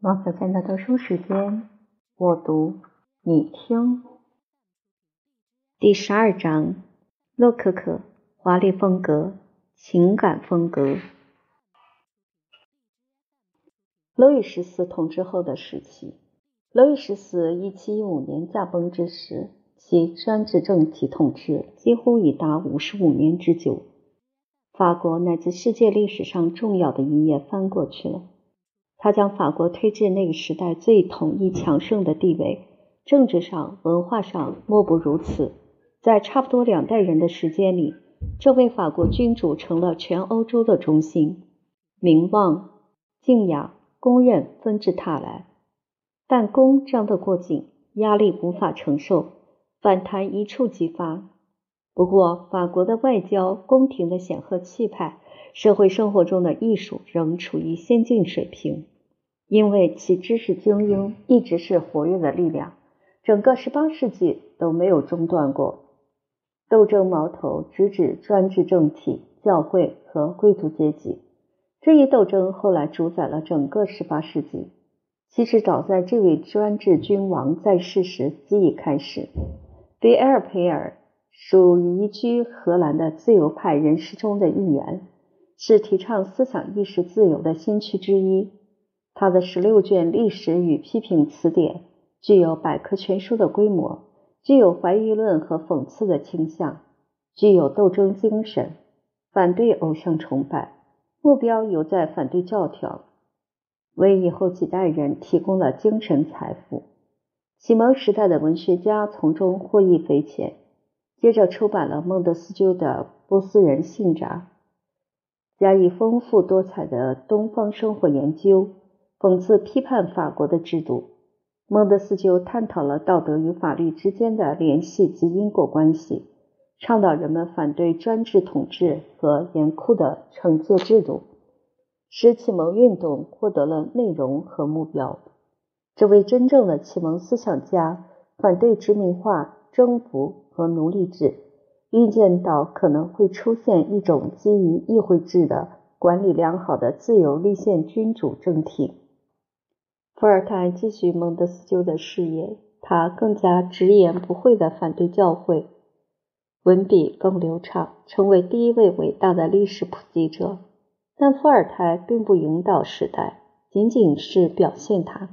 王小贱的读书时间，我读你听。第十二章：洛可可华丽风格、情感风格。路易十四统治后的时期，路易十四一七一五年驾崩之时，其专制政体统治几乎已达五十五年之久。法国乃至世界历史上重要的一页翻过去了。他将法国推至那个时代最统一强盛的地位，政治上、文化上莫不如此。在差不多两代人的时间里，这位法国君主成了全欧洲的中心，名望、敬仰、公认纷至沓来。但弓张得过紧，压力无法承受，反弹一触即发。不过，法国的外交、宫廷的显赫气派。社会生活中的艺术仍处于先进水平，因为其知识精英一直是活跃的力量，整个十八世纪都没有中断过。斗争矛头直指专制政体、教会和贵族阶级。这一斗争后来主宰了整个十八世纪。其实早在这位专制君王在世时即已开始。贝埃尔培尔属移居荷兰的自由派人士中的一员。是提倡思想意识自由的先驱之一。他的十六卷历史与批评词典具有百科全书的规模，具有怀疑论和讽刺的倾向，具有斗争精神，反对偶像崇拜，目标犹在反对教条，为以后几代人提供了精神财富。启蒙时代的文学家从中获益匪浅。接着出版了孟德斯鸠的《波斯人信札》。加以丰富多彩的东方生活研究，讽刺批判法国的制度。孟德斯鸠探讨了道德与法律之间的联系及因果关系，倡导人们反对专制统治和严酷的惩戒制度，使启蒙运动获得了内容和目标。这位真正的启蒙思想家反对殖民化、征服和奴隶制。预见到可能会出现一种基于议会制的、管理良好的自由立宪君主政体。伏尔泰继续孟德斯鸠的事业，他更加直言不讳地反对教会，文笔更流畅，成为第一位伟大的历史普及者。但伏尔泰并不引导时代，仅仅是表现他。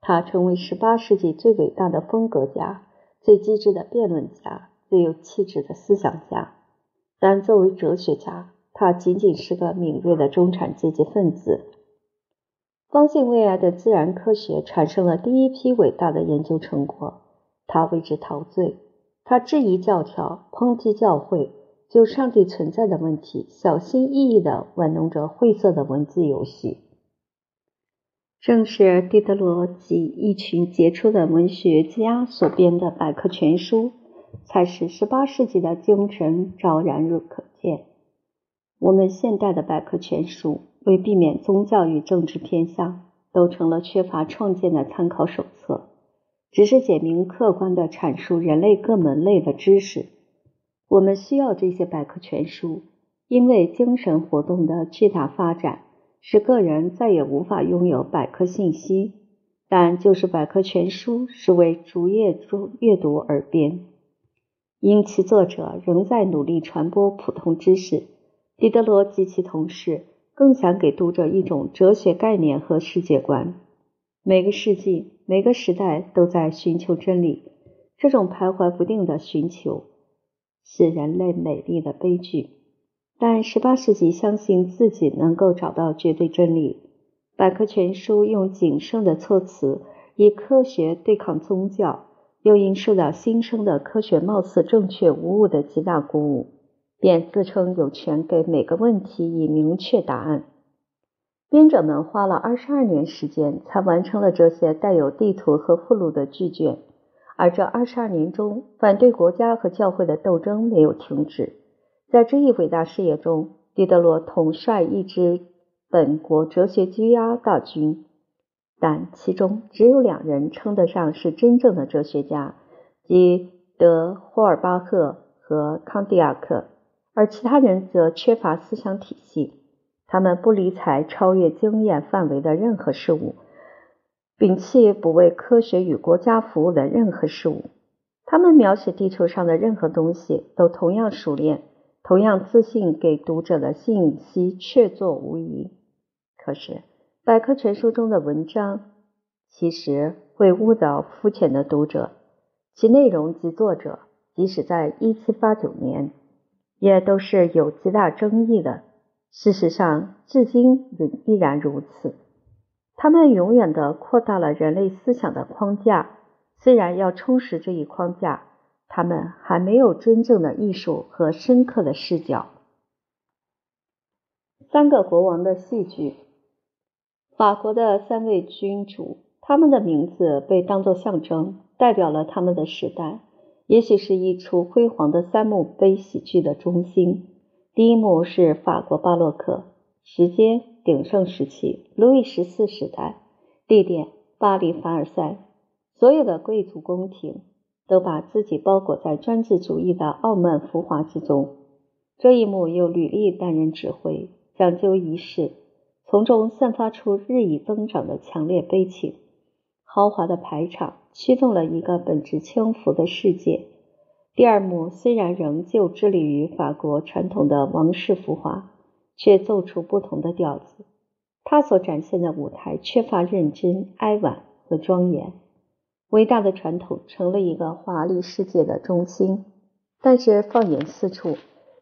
他成为18世纪最伟大的风格家，最机智的辩论家。最有气质的思想家，但作为哲学家，他仅仅是个敏锐的中产阶级分子。方兴未艾的自然科学产生了第一批伟大的研究成果，他为之陶醉。他质疑教条，抨击教会，就上帝存在的问题，小心翼翼地玩弄着晦涩的文字游戏。正是狄德罗及一群杰出的文学家所编的百科全书。才使十八世纪的精神昭然若可见。我们现代的百科全书，为避免宗教与政治偏向，都成了缺乏创建的参考手册，只是简明客观地阐述人类各门类的知识。我们需要这些百科全书，因为精神活动的巨大发展，使个人再也无法拥有百科信息。但就是百科全书是为逐页逐阅读而编。因其作者仍在努力传播普通知识，狄德罗及其同事更想给读者一种哲学概念和世界观。每个世纪、每个时代都在寻求真理，这种徘徊不定的寻求是人类美丽的悲剧。但十八世纪相信自己能够找到绝对真理。百科全书用谨慎的措辞，以科学对抗宗教。又因受到新生的科学貌似正确无误的极大鼓舞，便自称有权给每个问题以明确答案。编者们花了二十二年时间才完成了这些带有地图和附录的巨卷，而这二十二年中，反对国家和教会的斗争没有停止。在这一伟大事业中，狄德罗统帅一支本国哲学居压大军。但其中只有两人称得上是真正的哲学家，即德霍尔巴赫和康迪亚克，而其他人则缺乏思想体系。他们不理睬超越经验范围的任何事物，摒弃不为科学与国家服务的任何事物。他们描写地球上的任何东西，都同样熟练，同样自信，给读者的信息确凿无疑。可是，百科全书中的文章其实会误导肤浅的读者，其内容及作者，即使在一七八九年，也都是有极大争议的。事实上，至今仍依然如此。他们永远的扩大了人类思想的框架。虽然要充实这一框架，他们还没有真正的艺术和深刻的视角。三个国王的戏剧，法国的三位君主，他们的名字被当作象征，代表了他们的时代，也许是一出辉煌的三幕悲喜剧的中心。第一幕是法国巴洛克，时间鼎盛时期，路易十四时代，地点巴黎凡尔赛。所有的贵族宫廷都把自己包裹在专制主义的傲慢浮华之中。这一幕由吕历担任指挥，讲究仪式，从中散发出日益增长的强烈悲情。豪华的排场驱动了一个本质轻浮的世界。第二幕虽然仍旧致力于法国传统的王室浮华，却奏出不同的调子。他所展现的舞台缺乏认真、哀婉和庄严。伟大的传统成了一个华丽世界的中心，但是放眼四处，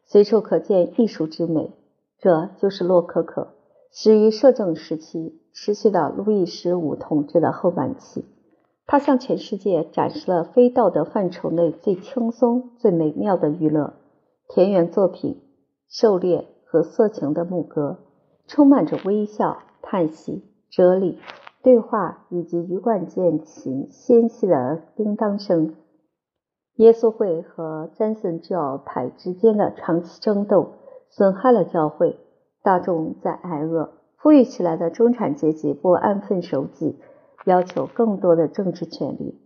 随处可见艺术之美。这就是洛可可，始于摄政时期，持续到路易十五统治的后半期。他向全世界展示了非道德范畴内最轻松、最美妙的娱乐——田园作品、狩猎和色情的牧歌，充满着微笑、叹息、哲理。对话以及鱼贯键琴纤细的叮当声，耶稣会和詹森教派之间的长期争斗损害了教会，大众在挨饿，富裕起来的中产阶级不安分守己，要求更多的政治权利，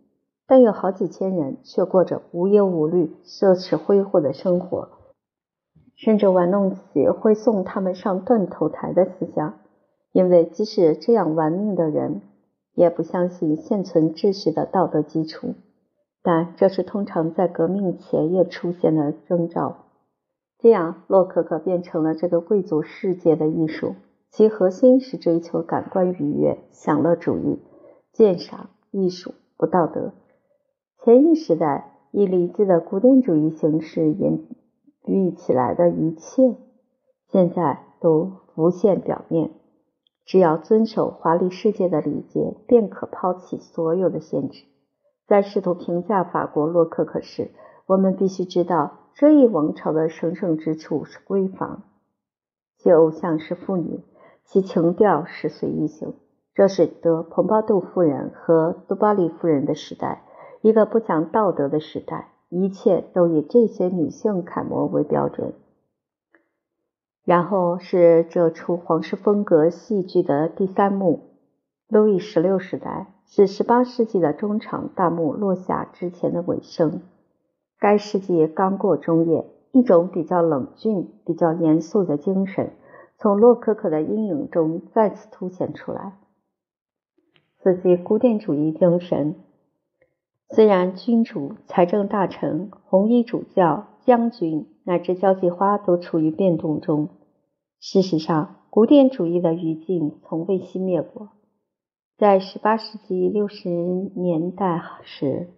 但有好几千人却过着无忧无虑、奢侈挥霍的生活，甚至玩弄起会送他们上断头台的思想。因为即使这样玩命的人，也不相信现存秩序的道德基础。但这是通常在革命前夜出现的征兆。这样，洛可可变成了这个贵族世界的艺术，其核心是追求感官愉悦、享乐主义、鉴赏艺术、不道德。前一时代以理智的古典主义形式隐喻起来的一切，现在都浮现表面。只要遵守华丽世界的礼节，便可抛弃所有的限制。在试图评价法国洛可可时，我们必须知道这一王朝的神圣之处是闺房，其偶像是妇女，其情调是随意性。这使得蓬巴杜夫人和杜巴利夫人的时代，一个不讲道德的时代，一切都以这些女性楷模为标准。然后是这出皇室风格戏剧的第三幕。路易十六时代是十八世纪的中场大幕落下之前的尾声。该世纪刚过中叶，一种比较冷峻、比较严肃的精神从洛可可的阴影中再次凸显出来。此即古典主义精神。虽然君主、财政大臣、红衣主教、将军乃至交际花都处于变动中。事实上，古典主义的余烬从未熄灭过。在18世纪60年代时，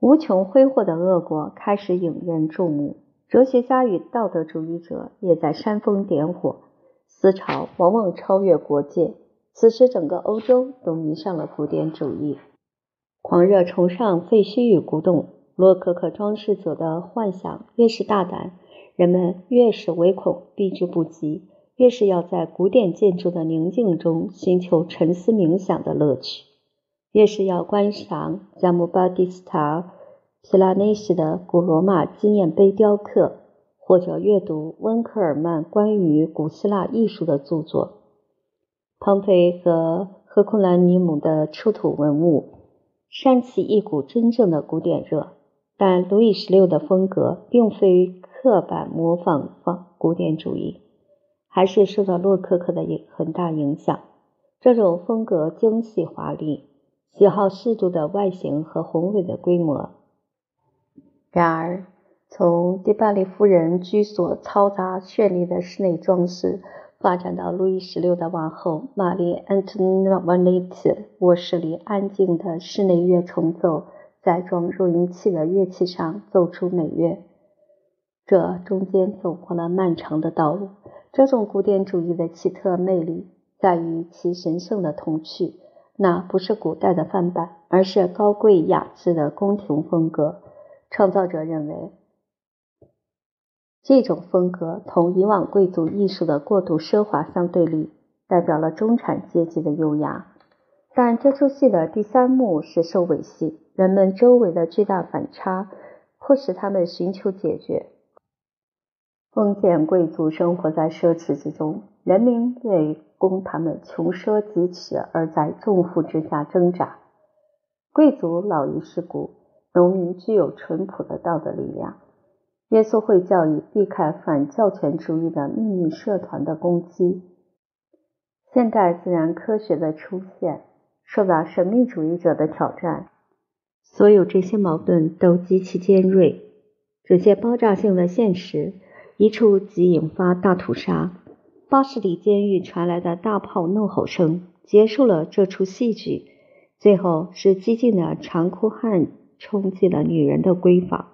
无穷挥霍的恶果开始引人注目，哲学家与道德主义者也在煽风点火，思潮往往超越国界。此时，整个欧洲都迷上了古典主义，狂热崇尚废墟与古董。洛可可装饰者的幻想越是大胆。人们越是唯恐避之不及，越是要在古典建筑的宁静中寻求沉思冥想的乐趣，越是要观赏加姆巴蒂斯塔·皮拉内斯的古罗马纪念碑雕刻，或者阅读温克尔曼关于古希腊艺术的著作。庞培和赫库兰尼姆的出土文物煽起一股真正的古典热，但路易十六的风格并非。刻板模仿仿古典主义，还是受到洛可可的影很大影响。这种风格精细华丽，喜好适度的外形和宏伟的规模。然而，从迪巴利夫人居所嘈杂绚丽的室内装饰，发展到路易十六的王后玛丽安托瓦内特卧室里安静的室内乐重奏，在装录音器的乐器上奏出美乐。这中间走过了漫长的道路。这种古典主义的奇特魅力在于其神圣的童趣，那不是古代的翻版，而是高贵雅致的宫廷风格。创造者认为，这种风格同以往贵族艺术的过度奢华相对立，代表了中产阶级的优雅。但这出戏的第三幕是收尾戏，人们周围的巨大反差迫使他们寻求解决。封建贵族生活在奢侈之中，人民为供他们穷奢极侈而在重负之下挣扎。贵族老于世故，农民具有淳朴的道德力量。耶稣会教以避开反教权主义的秘密社团的攻击。现代自然科学的出现受到神秘主义者的挑战。所有这些矛盾都极其尖锐，这些爆炸性的现实。一触即引发大屠杀。巴士底监狱传来的大炮怒吼声结束了这出戏剧。最后是激进的长哭汉冲击了女人的闺房。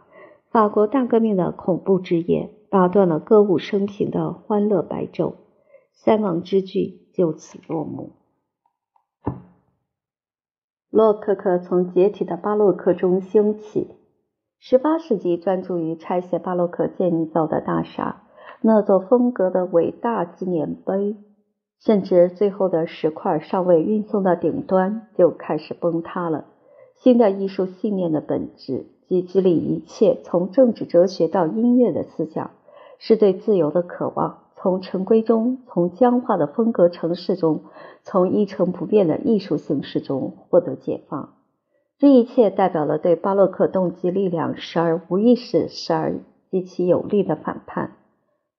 法国大革命的恐怖之夜打断了歌舞升平的欢乐白昼。三王之剧就此落幕。洛可可从解体的巴洛克中兴起。十八世纪专注于拆卸巴洛克建造的大厦，那座风格的伟大纪念碑，甚至最后的石块尚未运送到顶端就开始崩塌了。新的艺术信念的本质，即激励一切从政治哲学到音乐的思想，是对自由的渴望，从陈规中，从僵化的风格城市中，从一成不变的艺术形式中获得解放。这一切代表了对巴洛克动机力量时而无意识、时而极其有力的反叛。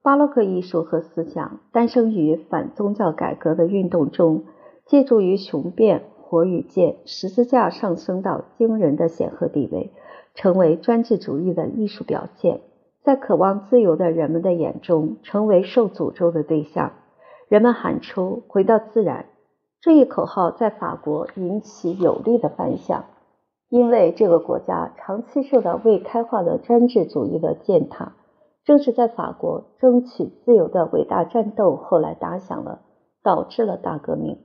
巴洛克艺术和思想诞生于反宗教改革的运动中，借助于雄辩、火与剑、十字架上升到惊人的显赫地位，成为专制主义的艺术表现，在渴望自由的人们的眼中，成为受诅咒的对象。人们喊出“回到自然”这一口号，在法国引起有力的反响。因为这个国家长期受到未开化的专制主义的践踏，正是在法国争取自由的伟大战斗后来打响了，导致了大革命。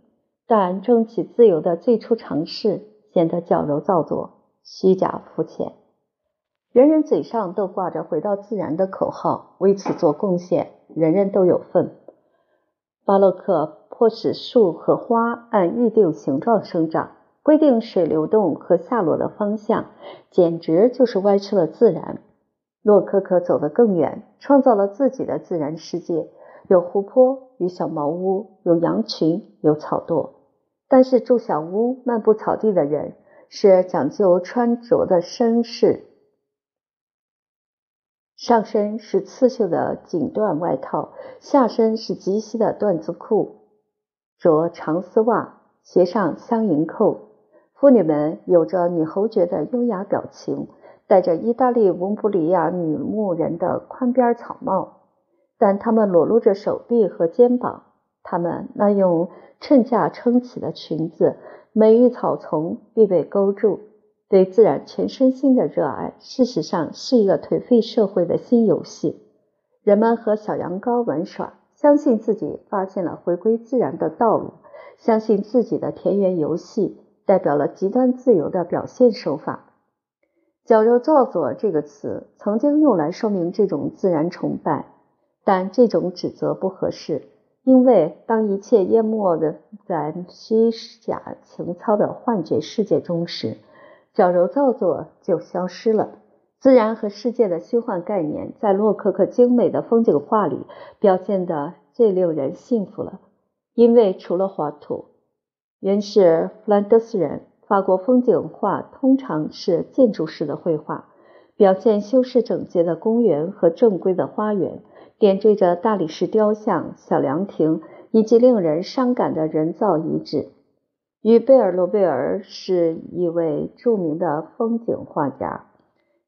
但争取自由的最初尝试显得矫揉造作、虚假肤浅。人人嘴上都挂着“回到自然”的口号，为此做贡献，人人都有份。巴洛克迫使树和花按预定形状生长。规定水流动和下落的方向，简直就是歪曲了自然。洛可可走得更远，创造了自己的自然世界，有湖泊，有小茅屋，有羊群，有草垛。但是住小屋、漫步草地的人是讲究穿着的绅士，上身是刺绣的锦缎外套，下身是及膝的缎子裤，着长丝袜，鞋上镶银扣。妇女们有着女侯爵的优雅表情，戴着意大利翁布里亚女牧人的宽边草帽，但她们裸露着手臂和肩膀。她们那用衬架撑起的裙子，每一草丛必被勾住。对自然全身心的热爱，事实上是一个颓废社会的新游戏。人们和小羊羔玩耍，相信自己发现了回归自然的道路，相信自己的田园游戏。代表了极端自由的表现手法。矫揉造作这个词曾经用来说明这种自然崇拜，但这种指责不合适，因为当一切淹没的在虚假情操的幻觉世界中时，矫揉造作就消失了。自然和世界的虚幻概念，在洛可可精美的风景画里表现得最令人信服了，因为除了画图。原是弗兰德斯人。法国风景画通常是建筑式的绘画，表现修饰整洁的公园和正规的花园，点缀着大理石雕像、小凉亭、以及令人伤感的人造遗址。与贝尔罗贝尔是一位著名的风景画家，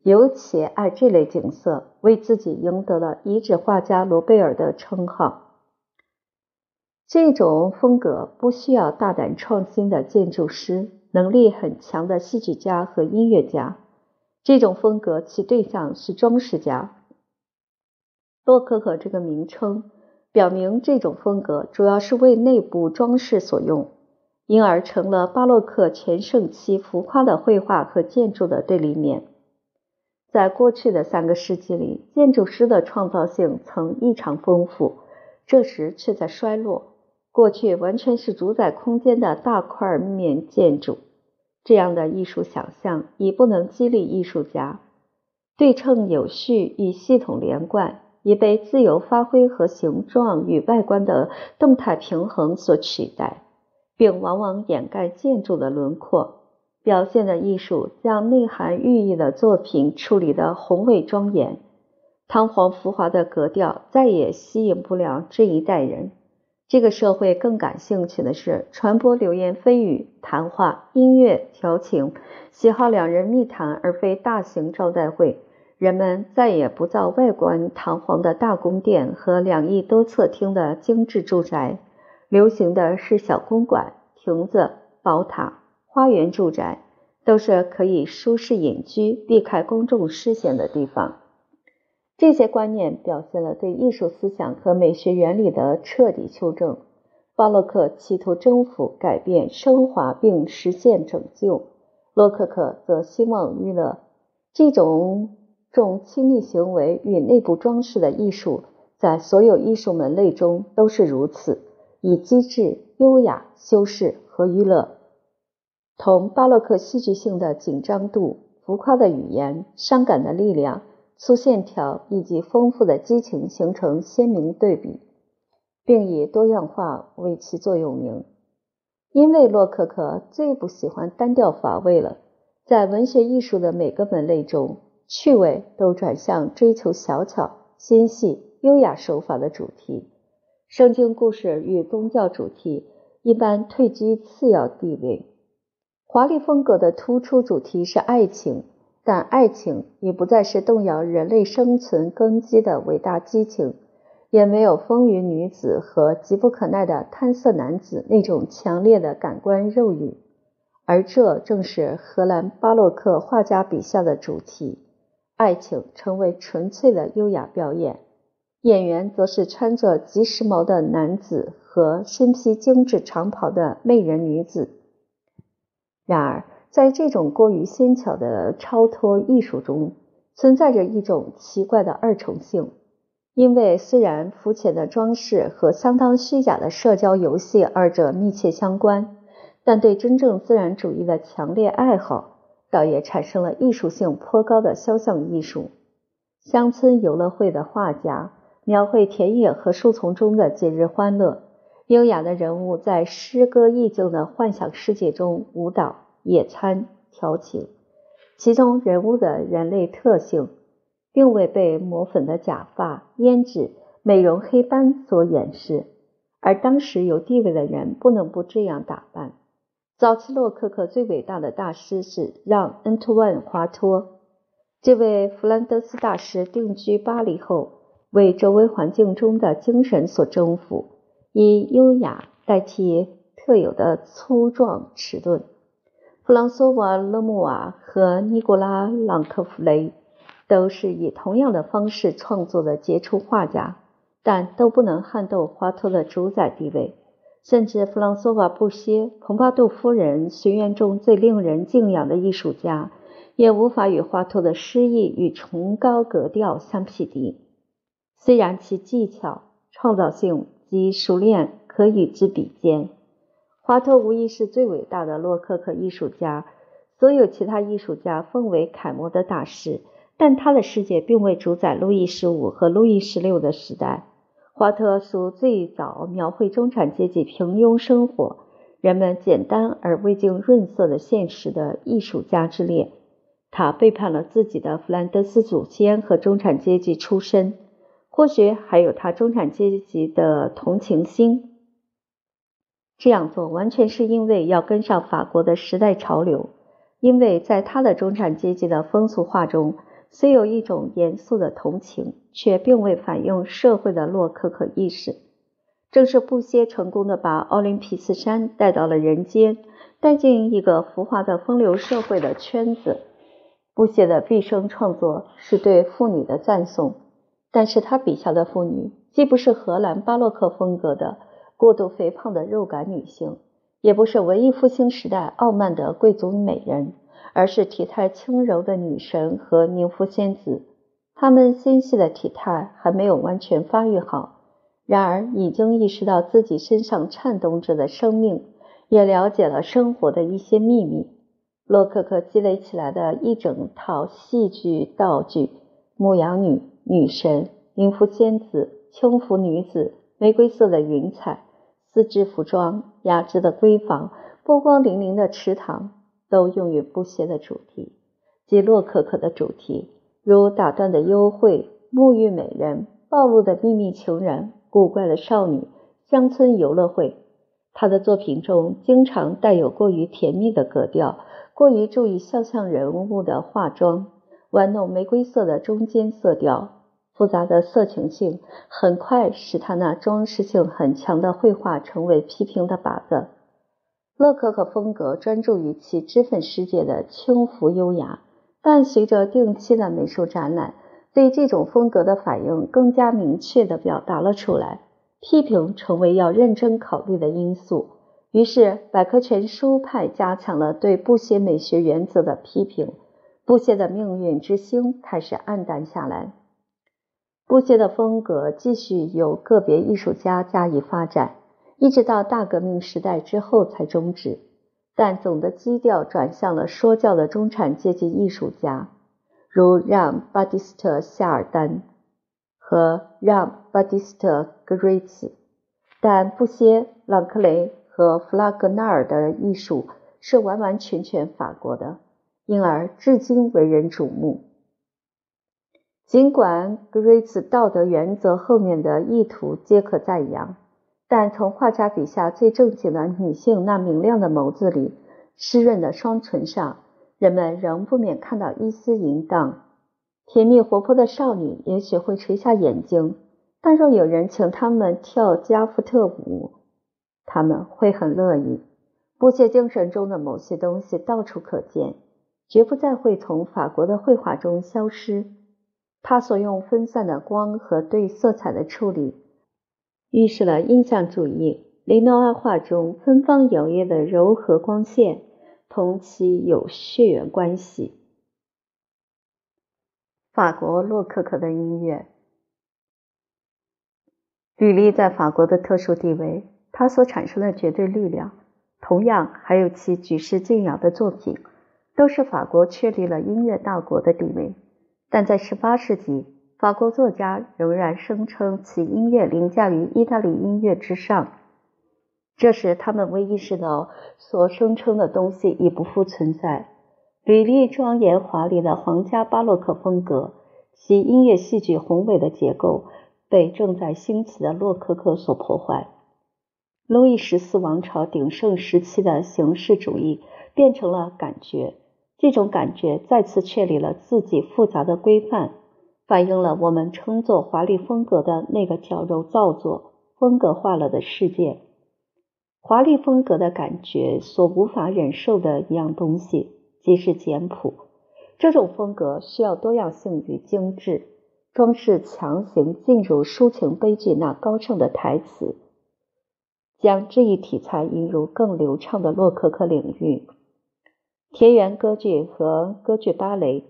尤其爱这类景色，为自己赢得了遗址画家罗贝尔的称号。这种风格不需要大胆创新的建筑师，能力很强的戏剧家和音乐家。这种风格其对象是装饰家。洛可可这个名称表明这种风格主要是为内部装饰所用，因而成了巴洛克全盛期浮夸的绘画和建筑的对立面。在过去的三个世纪里，建筑师的创造性曾异常丰富，这时却在衰落。过去完全是主宰空间的大块面建筑，这样的艺术想象已不能激励艺术家。对称有序与系统连贯已被自由发挥和形状与外观的动态平衡所取代，并往往掩盖建筑的轮廓。表现的艺术将内涵寓意的作品处理得宏伟庄严，堂皇浮华的格调再也吸引不了这一代人。这个社会更感兴趣的是传播流言蜚语、谈话、音乐、调情，喜好两人密谈而非大型招待会。人们再也不造外观堂皇的大宫殿和两翼多侧厅的精致住宅，流行的是小公馆、亭子、宝塔、花园住宅，都是可以舒适隐居、避开公众视线的地方。这些观念表现了对艺术思想和美学原理的彻底修正。巴洛克企图征服、改变、升华并实现拯救；洛可可则希望娱乐。这种重亲密行为与内部装饰的艺术，在所有艺术门类中都是如此，以机智、优雅、修饰和娱乐，同巴洛克戏剧性的紧张度、浮夸的语言、伤感的力量。粗线条以及丰富的激情形成鲜明对比，并以多样化为其座右铭。因为洛可可最不喜欢单调乏味了，在文学艺术的每个门类中，趣味都转向追求小巧、纤细、优雅手法的主题。圣经故事与宗教主题一般退居次要地位。华丽风格的突出主题是爱情。但爱情已不再是动摇人类生存根基的伟大激情，也没有风云女子和急不可耐的贪色男子那种强烈的感官肉欲，而这正是荷兰巴洛克画家笔下的主题。爱情成为纯粹的优雅表演，演员则是穿着极时髦的男子和身披精致长袍的媚人女子。然而。在这种过于纤巧的超脱艺术中，存在着一种奇怪的二重性。因为虽然肤浅的装饰和相当虚假的社交游戏二者密切相关，但对真正自然主义的强烈爱好，倒也产生了艺术性颇高的肖像艺术。乡村游乐会的画家描绘田野和树丛中的节日欢乐，优雅的人物在诗歌意境的幻想世界中舞蹈。野餐、调情，其中人物的人类特性，并未被抹粉的假发、胭脂、美容黑斑所掩饰，而当时有地位的人不能不这样打扮。早期洛可可最伟大的大师是让·恩图万·华托，这位弗兰德斯大师定居巴黎后，为周围环境中的精神所征服，以优雅代替特有的粗壮迟钝。弗朗索瓦·勒穆瓦和尼古拉·朗克弗雷都是以同样的方式创作的杰出画家，但都不能撼动华托的主宰地位。甚至弗朗索瓦·布歇，蓬巴杜夫人学院中最令人敬仰的艺术家，也无法与华托的诗意与崇高格调相匹敌。虽然其技巧、创造性及熟练可与之比肩。华托无疑是最伟大的洛可可艺术家，所有其他艺术家奉为楷模的大师，但他的世界并未主宰路易十五和路易十六的时代。华特属最早描绘中产阶级平庸生活、人们简单而未经润色的现实的艺术家之列。他背叛了自己的弗兰德斯祖先和中产阶级出身，或许还有他中产阶级的同情心。这样做完全是因为要跟上法国的时代潮流，因为在他的中产阶级的风俗画中，虽有一种严肃的同情，却并未反映社会的洛可可意识。正是布歇成功的把奥林匹斯山带到了人间，带进一个浮华的风流社会的圈子。布歇的毕生创作是对妇女的赞颂，但是他笔下的妇女既不是荷兰巴洛克风格的。过度肥胖的肉感女性，也不是文艺复兴时代傲慢的贵族美人，而是体态轻柔的女神和宁芙仙子。她们纤细的体态还没有完全发育好，然而已经意识到自己身上颤动着的生命，也了解了生活的一些秘密。洛可可积累起来的一整套戏剧道具——牧羊女、女神、宁芙仙子、轻浮女子、玫瑰色的云彩。丝质服装、雅致的闺房、波光粼粼的池塘，都用于不歇的主题，即洛可可的主题，如打断的幽会、沐浴美人、暴露的秘密情人、古怪的少女、乡村游乐会。他的作品中经常带有过于甜蜜的格调，过于注意肖像人物的化妆，玩弄玫瑰色的中间色调。复杂的色情性很快使他那装饰性很强的绘画成为批评的靶子。洛可可风格专注于其脂粉世界的轻浮优雅，但随着定期的美术展览，对这种风格的反应更加明确地表达了出来。批评成为要认真考虑的因素。于是，百科全书派加强了对布歇美学原则的批评，布歇的命运之星开始暗淡下来。布歇的风格继续由个别艺术家加以发展，一直到大革命时代之后才终止。但总的基调转向了说教的中产阶级艺术家，如让·巴蒂斯特·夏尔丹和让·巴蒂斯特·格瑞茨。但布歇、朗克雷和弗拉格纳尔的艺术是完完全全法国的，因而至今为人瞩目。尽管格瑞茨道德原则后面的意图皆可赞扬，但从画家笔下最正经的女性那明亮的眸子里、湿润的双唇上，人们仍不免看到一丝淫荡。甜蜜活泼的少女也许会垂下眼睛，但若有人请她们跳加夫特舞，他们会很乐意。布歇精神中的某些东西到处可见，绝不再会从法国的绘画中消失。他所用分散的光和对色彩的处理，预示了印象主义雷诺阿画中芬芳摇曳的柔和光线，同其有血缘关系。法国洛可可的音乐，履历在法国的特殊地位，他所产生的绝对力量，同样还有其举世敬仰的作品，都是法国确立了音乐大国的地位。但在18世纪，法国作家仍然声称其音乐凌驾于意大利音乐之上。这时，他们未意识到所声称的东西已不复存在。吕丽庄严华丽的皇家巴洛克风格，其音乐戏剧宏伟的结构，被正在兴起的洛可可所破坏。路易十四王朝鼎盛时期的形式主义变成了感觉。这种感觉再次确立了自己复杂的规范，反映了我们称作华丽风格的那个矫揉造作、风格化了的世界。华丽风格的感觉所无法忍受的一样东西，即是简朴。这种风格需要多样性与精致，装饰强行进入抒情悲剧那高尚的台词，将这一题材引入更流畅的洛可可领域。田园歌剧和歌剧芭蕾，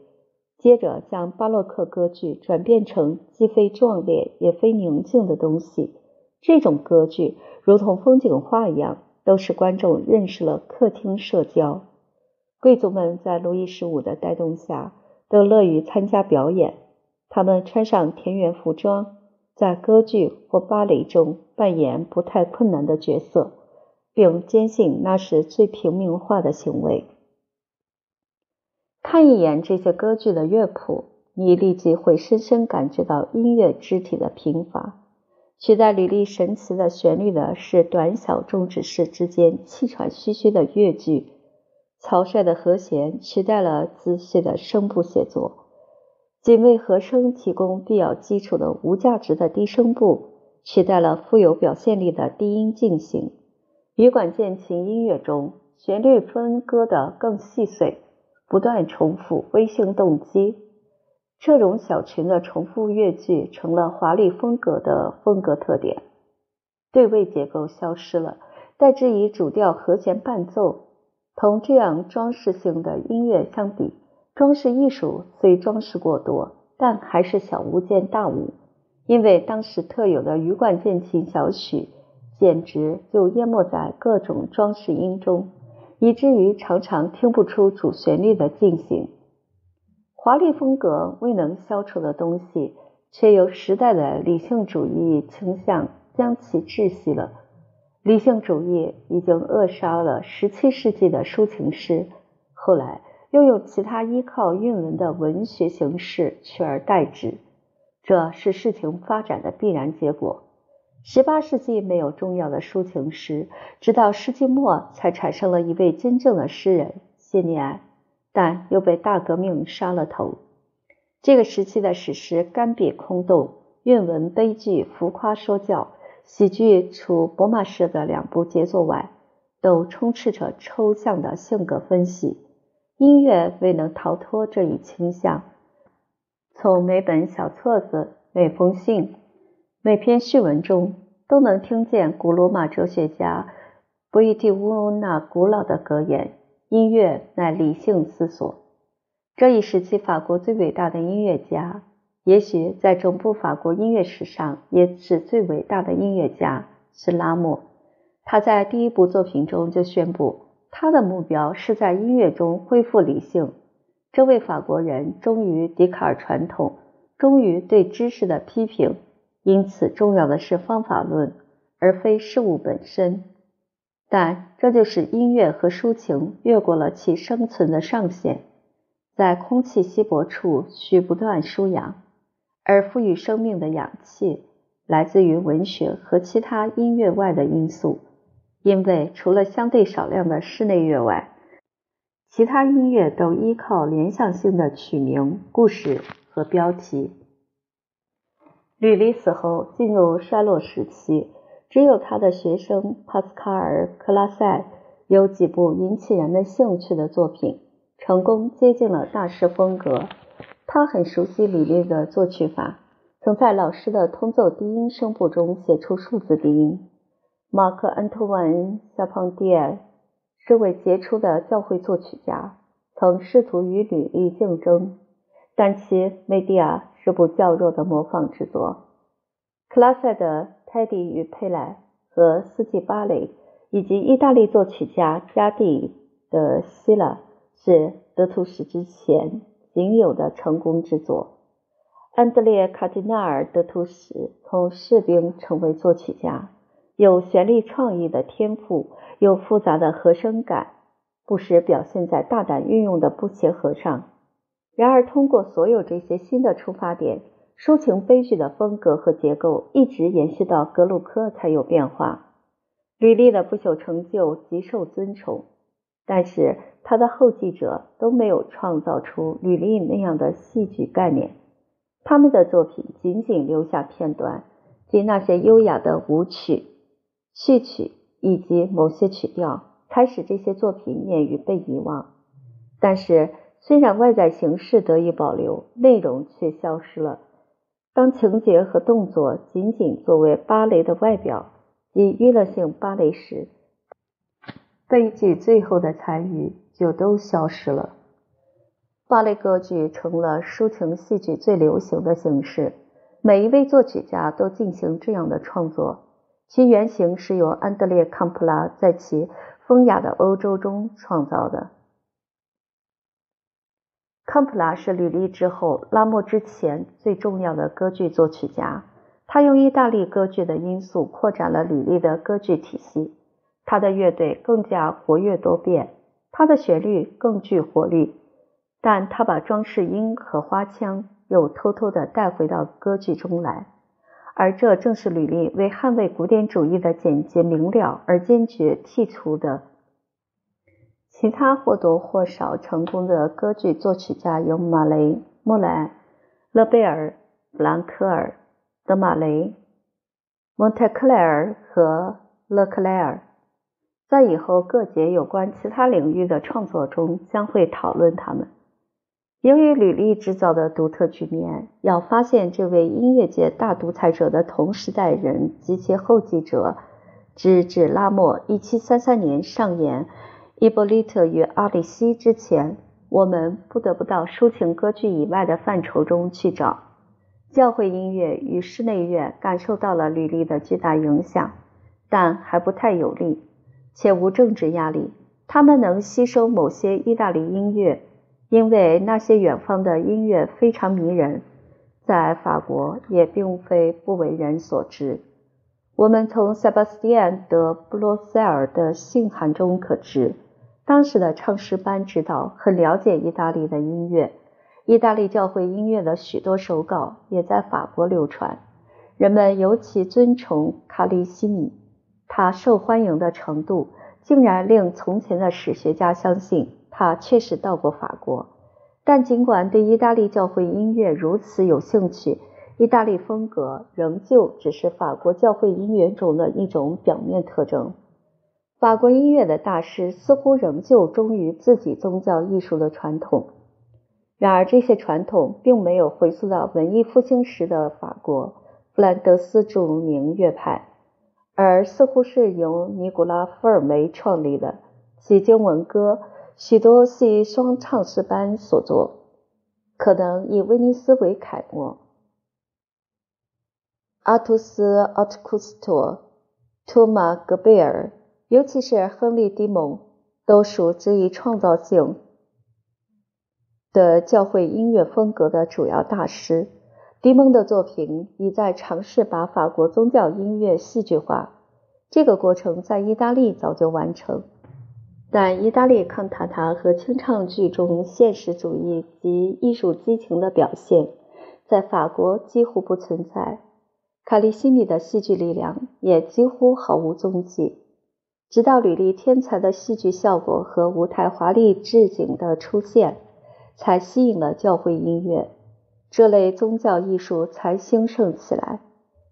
接着将巴洛克歌剧转变成既非壮烈也非宁静的东西。这种歌剧如同风景画一样，都使观众认识了客厅社交。贵族们在路易十五的带动下，都乐于参加表演。他们穿上田园服装，在歌剧或芭蕾中扮演不太困难的角色，并坚信那是最平民化的行为。看一眼这些歌剧的乐谱，你立即会深深感觉到音乐肢体的贫乏。取代吕历神奇的旋律的是短小中指式之间气喘吁吁的乐句，草率的和弦取代了仔细的声部写作，仅为和声提供必要基础的无价值的低声部取代了富有表现力的低音进行。羽管键琴音乐中，旋律分割的更细碎，不断重复微性动机。这种小群的重复乐句成了华丽风格的风格特点，对位结构消失了，代之以主调和弦伴奏。同这样装饰性的音乐相比，装饰艺术虽装饰过多，但还是小巫见大巫，因为当时特有的羽管键琴小曲简直就淹没在各种装饰音中，以至于常常听不出主旋律的进行。华丽风格未能消除的东西，却由时代的理性主义倾向将其窒息了。理性主义已经扼杀了十七世纪的抒情诗，后来又有其他依靠韵文的文学形式取而代之，这是事情发展的必然结果。十八世纪没有重要的抒情诗，直到世纪末才产生了一位真正的诗人谢涅安。但又被大革命杀了头。这个时期的史诗干瘪空洞，韵文悲剧浮夸说教，喜剧除博马式的两部杰作外，都充斥着抽象的性格分析。音乐未能逃脱这一倾向。从每本小册子、每封信、每篇序文中，都能听见古罗马哲学家博伊蒂乌那古老的格言。音乐乃理性思索。这一时期法国最伟大的音乐家，也许在整部法国音乐史上也是最伟大的音乐家，是拉莫。他在第一部作品中就宣布，他的目标是在音乐中恢复理性。这位法国人忠于笛卡尔传统，忠于对知识的批评，因此重要的是方法论，而非事物本身。但这就是音乐和抒情越过了其生存的上限，在空气稀薄处需不断输氧，而赋予生命的氧气来自于文学和其他音乐外的因素。因为除了相对少量的室内乐外，其他音乐都依靠联想性的曲名、故事和标题。吕黎死后进入衰落时期。只有他的学生帕斯卡尔·克拉塞有几部引起人们兴趣的作品，成功接近了大师风格。他很熟悉吕丽的作曲法，曾在老师的通奏低音声部中写出数字低音。马克·安托万·夏庞蒂尔是位杰出的教会作曲家，曾试图与吕丽竞争，但其《梅蒂亚》是部较弱的模仿之作。克拉塞的。泰迪与佩莱和四季芭蕾，以及意大利作曲家加蒂的希拉，是德图什之前仅有的成功之作。安德烈·卡蒂纳尔·德图什从士兵成为作曲家，有旋律创意的天赋，有复杂的和声感，不时表现在大胆运用的不协和上。然而，通过所有这些新的出发点。抒情悲剧的风格和结构一直延续到格鲁克才有变化。吕丽的不朽成就极受尊崇，但是他的后继者都没有创造出吕丽那样的戏剧概念。他们的作品仅仅留下片段，即那些优雅的舞曲、序曲以及某些曲调，开始这些作品免于被遗忘。但是，虽然外在形式得以保留，内容却消失了。当情节和动作仅仅作为芭蕾的外表及娱乐性芭蕾时，悲剧最后的残余就都消失了。芭蕾歌剧成了抒情戏剧最流行的形式，每一位作曲家都进行这样的创作，其原型是由安德烈·康普拉在其风雅的欧洲中创造的。康普拉是吕利之后、拉莫之前最重要的歌剧作曲家。他用意大利歌剧的因素扩展了吕利的歌剧体系。他的乐队更加活跃多变，他的旋律更具活力。但他把装饰音和花腔又偷偷地带回到歌剧中来。而这正是吕利为捍卫古典主义的简洁明了而坚决剔除的。其他或多或少成功的歌剧作曲家有马雷、莫兰、勒贝尔、弗兰克尔、德马雷、蒙特克莱尔和勒克莱尔。在以后各节有关其他领域的创作中将会讨论他们。由于履历制造的独特局面，要发现这位音乐界大独裁者的同时代人及其后继者，直至拉莫1733年上演。伊波利特与阿里西之前，我们不得不到抒情歌剧以外的范畴中去找。教会音乐与室内乐感受到了吕利的巨大影响，但还不太有力，且无政治压力。他们能吸收某些意大利音乐，因为那些远方的音乐非常迷人，在法国也并非不为人所知。我们从塞巴斯蒂安·德·布洛塞尔的信函中可知。当时的唱诗班指导很了解意大利的音乐，意大利教会音乐的许多手稿也在法国流传。人们尤其尊崇卡利西米，他受欢迎的程度竟然令从前的史学家相信他确实到过法国。但尽管对意大利教会音乐如此有兴趣，意大利风格仍旧只是法国教会音乐中的一种表面特征。法国音乐的大师似乎仍旧忠于自己宗教艺术的传统，然而这些传统并没有回溯到文艺复兴时的法国弗兰德斯著名乐派，而似乎是由尼古拉·福尔梅创立的，其经文歌许多系双唱诗班所作，可能以威尼斯为楷模。阿图斯·奥特库斯托、托马·格贝尔。尤其是亨利·迪蒙，都属之于创造性的教会音乐风格的主要大师。迪蒙的作品已在尝试把法国宗教音乐戏剧化，这个过程在意大利早就完成，但意大利康塔塔和清唱剧中现实主义及艺术激情的表现，在法国几乎不存在。卡利西米的戏剧力量也几乎毫无踪迹。直到履历天才的戏剧效果和舞台华丽置景的出现，才吸引了教会音乐，这类宗教艺术才兴盛起来。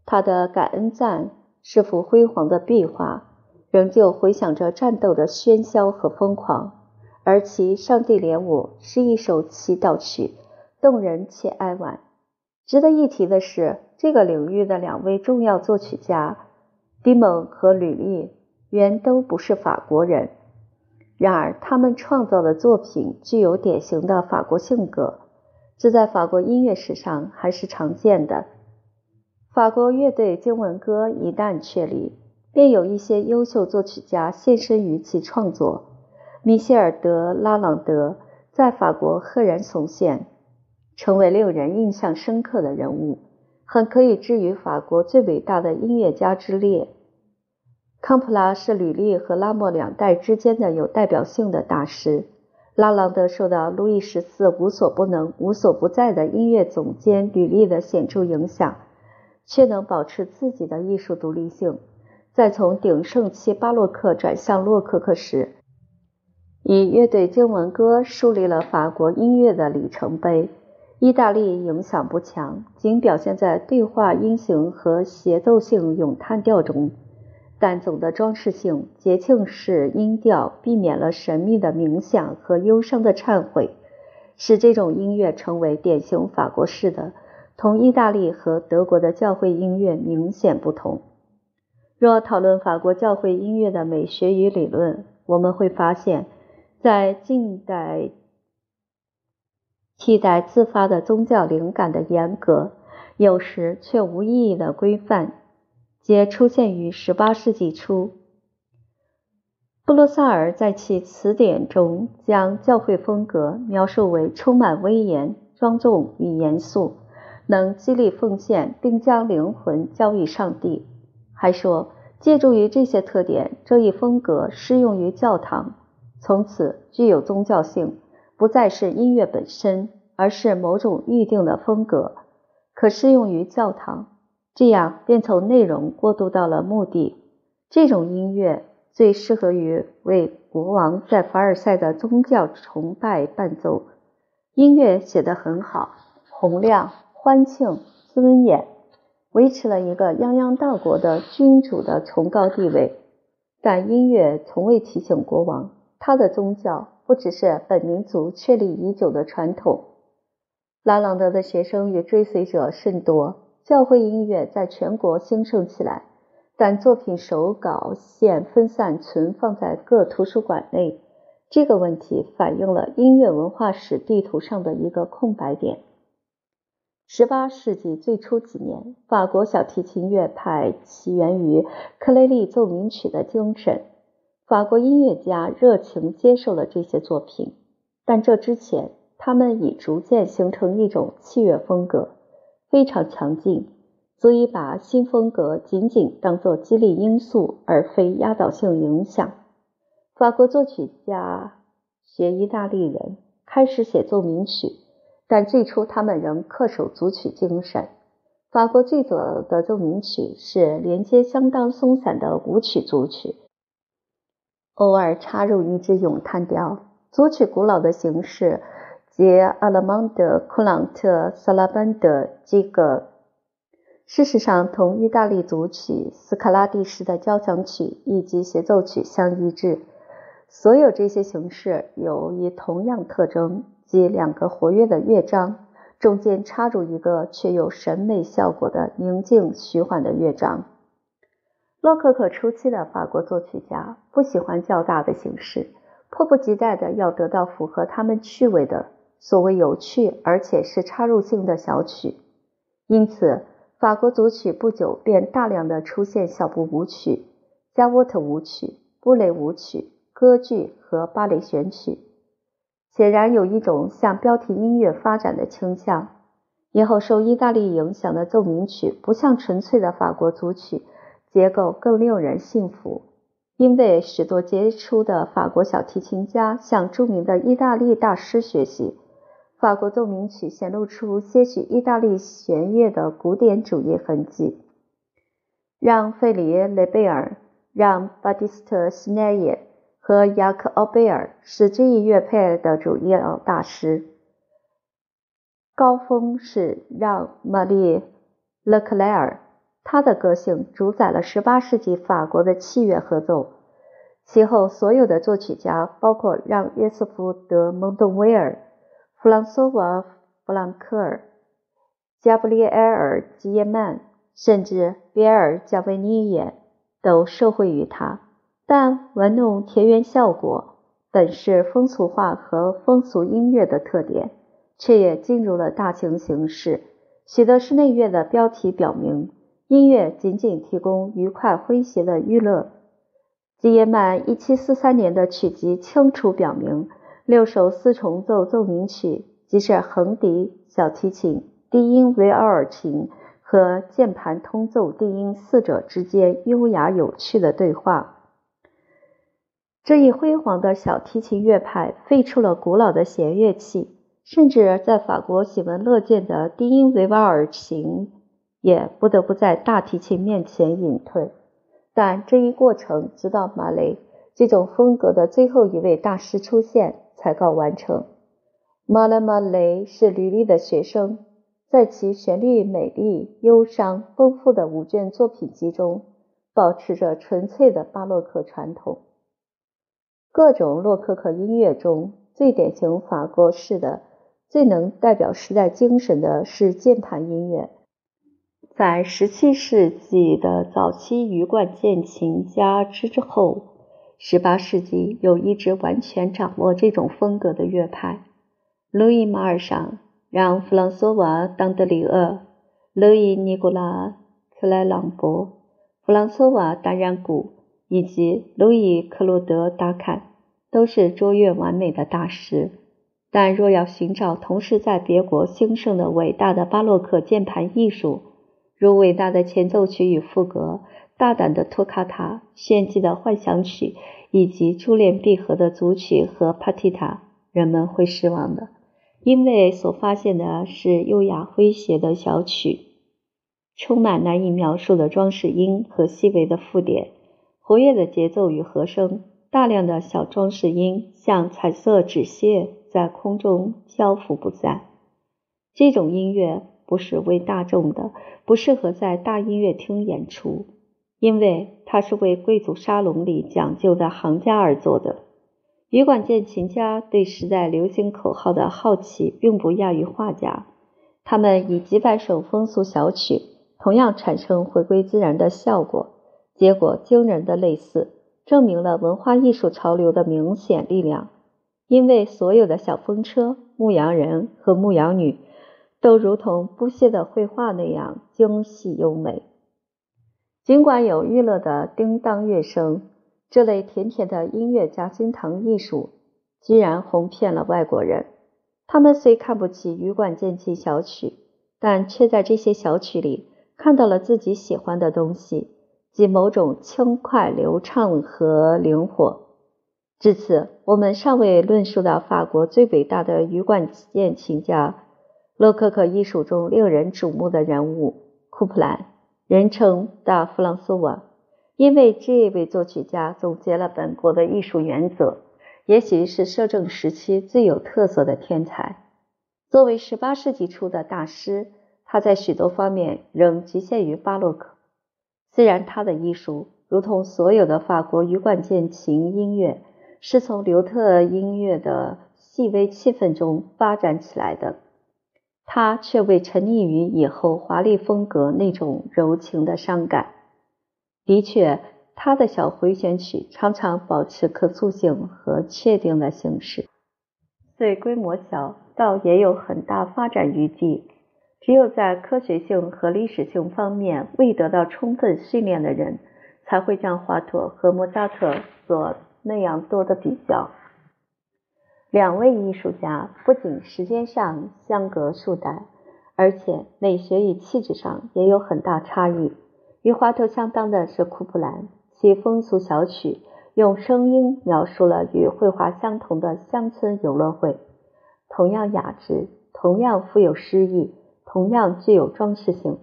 他的感恩赞是幅辉煌的壁画，仍旧回响着战斗的喧嚣和疯狂；而其上帝连舞是一首祈祷曲，动人且哀婉。值得一提的是，这个领域的两位重要作曲家迪蒙和吕利。原都不是法国人，然而他们创造的作品具有典型的法国性格，这在法国音乐史上还是常见的。法国乐队经文歌一旦确立，便有一些优秀作曲家献身于其创作。米歇尔·德拉朗德在法国赫然重现，成为令人印象深刻的人物，很可以置于法国最伟大的音乐家之列。康普拉是吕利和拉莫两代之间的有代表性的大师。拉朗德受到路易十四无所不能、无所不在的音乐总监吕利的显著影响，却能保持自己的艺术独立性。在从鼎盛期巴洛克转向洛可可时，以乐队经文歌树立了法国音乐的里程碑。意大利影响不强，仅表现在对话音型和协奏性咏叹调中。但总的装饰性、节庆式音调避免了神秘的冥想和忧伤的忏悔，使这种音乐成为典型法国式的，同意大利和德国的教会音乐明显不同。若讨论法国教会音乐的美学与理论，我们会发现，在近代替代自发的宗教灵感的严格，有时却无意义的规范。皆出现于18世纪初。布洛萨尔在其词典中将教会风格描述为充满威严、庄重与严肃，能激励奉献，并将灵魂交予上帝。还说，借助于这些特点，这一风格适用于教堂，从此具有宗教性，不再是音乐本身，而是某种预定的风格，可适用于教堂。这样便从内容过渡到了目的。这种音乐最适合于为国王在凡尔赛的宗教崇拜伴奏。音乐写得很好，洪亮、欢庆、尊严，维持了一个泱泱大国的君主的崇高地位。但音乐从未提醒国王，他的宗教不只是本民族确立已久的传统。拉朗德的学生与追随者甚多，教会音乐在全国兴盛起来，但作品手稿现分散存放在各图书馆内。这个问题反映了音乐文化史地图上的一个空白点。十八世纪最初几年，法国小提琴乐派起源于克雷利奏鸣曲的精神。法国音乐家热情接受了这些作品，但这之前，他们已逐渐形成一种器乐风格，非常强劲，足以把新风格仅仅当作激励因素，而非压倒性影响。法国作曲家学意大利人，开始写奏鸣曲。但最初，他们仍恪守组曲精神。法国最早的奏鸣曲是连接相当松散的舞曲组曲，偶尔插入一支咏叹调。组曲古老的形式即阿勒曼德、库朗特、萨拉班德这个，事实上同意大利组曲、斯卡拉蒂式的交响曲以及协奏曲相一致。所有这些形式有一同样特征。即两个活跃的乐章，中间插入一个却有审美效果的宁静徐缓的乐章。洛可可初期的法国作曲家不喜欢较大的形式，迫不及待的要得到符合他们趣味的所谓有趣而且是插入性的小曲。因此，法国组曲不久便大量的出现小步舞曲、加沃特舞曲、布雷舞曲、歌剧和芭蕾选曲。显然有一种向标题音乐发展的倾向。以后受意大利影响的奏鸣曲不像纯粹的法国组曲，结构更令人信服。因为许多杰出的法国小提琴家向著名的意大利大师学习，法国奏鸣曲显露出些许意大利弦乐的古典主义痕迹。让·费里耶·雷贝尔，让·巴蒂斯特·斯奈耶。和雅克·奥贝尔是这一乐派的主要大师。高峰是让·玛丽·勒克莱尔，他的个性主宰了18世纪法国的器乐合奏。其后所有的作曲家，包括让·约瑟夫·德·蒙顿威尔、弗朗索瓦·弗朗克尔、加布里埃尔·吉耶曼，甚至比尔·加维尼耶，都受惠于他。但玩弄田园效果本是风俗化和风俗音乐的特点，却也进入了大型形式。许多室内乐的标题表明，音乐仅仅提供愉快诙谐的娱乐。吉耶曼1743年的曲集清楚表明，六首四重奏奏鸣曲即是横笛、小提琴、低音维奥尔琴和键盘通奏低音四者之间优雅有趣的对话。这一辉煌的小提琴乐派废除了古老的弦乐器，甚至在法国喜闻乐见的低音维瓦尔琴也不得不在大提琴面前隐退。但这一过程直到马雷这种风格的最后一位大师出现才告完成。马勒马雷是吕利的学生，在其旋律美丽、忧伤、丰富的五卷作品集中，保持着纯粹的巴洛克传统。各种洛可可音乐中最典型法国式的、最能代表时代精神的是键盘音乐。在17世纪的早期余冠键琴家之后，18世纪有一支完全掌握这种风格的乐派：路易·马尔尚让弗朗索瓦·当德里厄、路易·尼古拉·克莱朗博、弗朗索瓦担任鼓。以及路易·克洛德·达坎都是卓越完美的大师，但若要寻找同时在别国兴盛的伟大的巴洛克键盘艺术，如伟大的前奏曲与赋格、大胆的托卡塔、炫技的幻想曲，以及珠联璧合的组曲和帕蒂塔，人们会失望的，因为所发现的是优雅诙谐的小曲。充满难以描述的装饰音和细微的附点，活跃的节奏与和声，大量的小装饰音像彩色纸屑在空中漂浮不散。这种音乐不是为大众的，不适合在大音乐厅演出，因为它是为贵族沙龙里讲究的行家而做的。羽管键琴家对时代流行口号的好奇，并不亚于画家。他们以几百首风俗小曲。同样产生回归自然的效果，结果惊人的类似，证明了文化艺术潮流的明显力量。因为所有的小风车、牧羊人和牧羊女都如同不屑的绘画那样精细优美。尽管有娱乐的叮当乐声，这类甜甜的音乐夹心糖艺术居然哄骗了外国人。他们虽看不起羽管键琴小曲，但却在这些小曲里。看到了自己喜欢的东西，即某种轻快、流畅和灵活。至此，我们尚未论述到法国最伟大的羽管键琴家——洛可可艺术中令人瞩目的人物库普兰，人称大弗朗索瓦，因为这位作曲家总结了本国的艺术原则，也许是摄政时期最有特色的天才。作为18世纪初的大师。他在许多方面仍局限于巴洛克，虽然他的艺术如同所有的法国羽管键琴音乐是从刘特音乐的细微气氛中发展起来的，他却未沉溺于以后华丽风格那种柔情的伤感。的确，他的小回旋曲常常保持可塑性和确定的形式，虽规模小，倒也有很大发展余地。只有在科学性和历史性方面未得到充分训练的人，才会将华佗和莫扎特做那样多的比较。两位艺术家不仅时间上相隔数代，而且美学与气质上也有很大差异。与华佗相当的是库普兰，其风俗小曲用声音描述了与绘画相同的乡村游乐会，同样雅致，同样富有诗意。同样具有装饰性。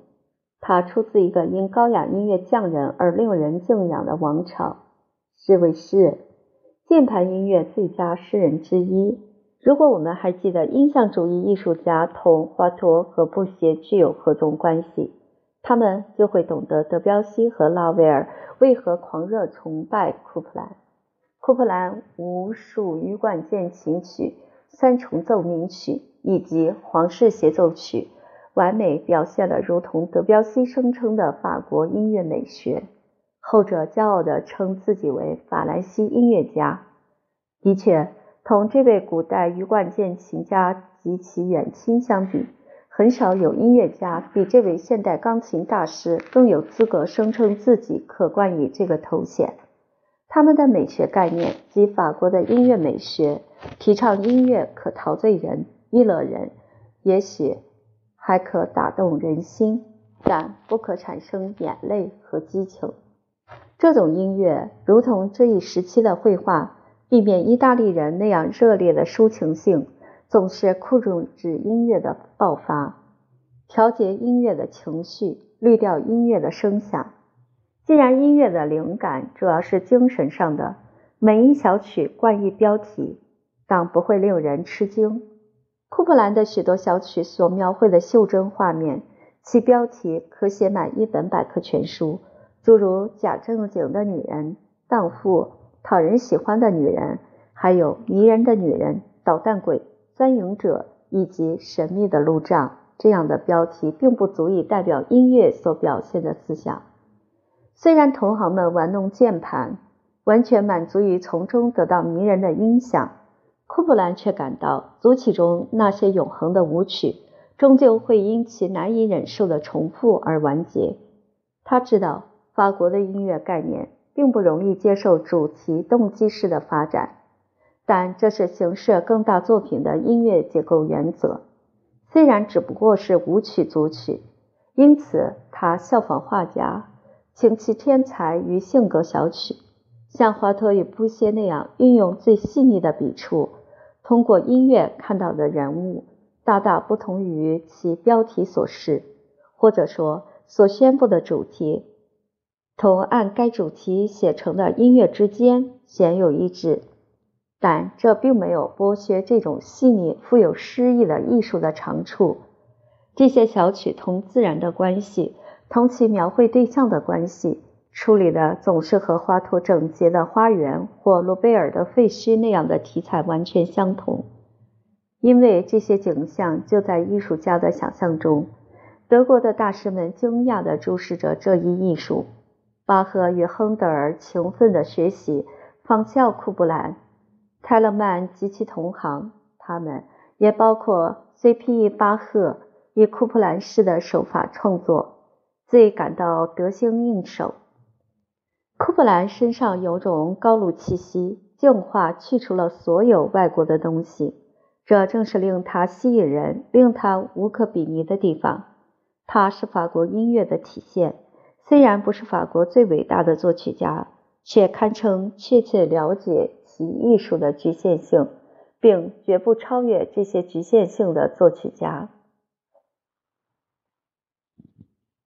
他出自一个因高雅音乐匠人而令人敬仰的王朝，是位诗人，键盘音乐最佳诗人之一。如果我们还记得印象主义艺术家同华佗和布歇具有何种关系，他们就会懂得德彪西和拉威尔为何狂热崇拜库普兰。库普兰无数羽管键琴曲、三重奏鸣曲以及皇室协奏曲。完美表现了如同德彪西声称的法国音乐美学。后者骄傲地称自己为法兰西音乐家。的确，同这位古代羽管键琴家及其远亲相比，很少有音乐家比这位现代钢琴大师更有资格声称自己可冠以这个头衔。他们的美学概念及法国的音乐美学，提倡音乐可陶醉人、娱乐人，也许。还可打动人心，但不可产生眼泪和激情。这种音乐如同这一时期的绘画，避免意大利人那样热烈的抒情性，总是控制音乐的爆发，调节音乐的情绪，滤掉音乐的声响。既然音乐的灵感主要是精神上的，每一小曲冠一标题，当不会令人吃惊。库布兰的许多小曲所描绘的袖珍画面，其标题可写满一本百科全书，诸如假正经的女人、荡妇、讨人喜欢的女人，还有迷人的女人、捣蛋鬼、钻营者以及神秘的路障。这样的标题并不足以代表音乐所表现的思想。虽然同行们玩弄键盘，完全满足于从中得到迷人的音响。库布兰却感到，组曲中那些永恒的舞曲，终究会因其难以忍受的重复而完结。他知道，法国的音乐概念并不容易接受主题动机式的发展，但这是形设更大作品的音乐结构原则。虽然只不过是舞曲组曲，因此他效仿画家，请其天才于性格小曲。像华佗与布歇那样运用最细腻的笔触，通过音乐看到的人物，大大不同于其标题所示，或者说所宣布的主题，同按该主题写成的音乐之间鲜有一致。但这并没有剥削这种细腻、富有诗意的艺术的长处。这些小曲同自然的关系，同其描绘对象的关系，处理的总是和花图整洁的花园或罗贝尔的废墟那样的题材完全相同。因为这些景象就在艺术家的想象中。德国的大师们惊讶地注视着这一艺术。巴赫与亨德尔勤奋地学习仿效库布兰。泰勒曼及其同行，他们也包括 C.P.E. 巴赫，以库布兰式的手法创作，最感到得心应手。库布兰身上有种高卢气息，净化去除了所有外国的东西，这正是令他吸引人、令他无可比拟的地方。他是法国音乐的体现，虽然不是法国最伟大的作曲家，却堪称确切了解。其艺术的局限性，并绝不超越这些局限性的作曲家。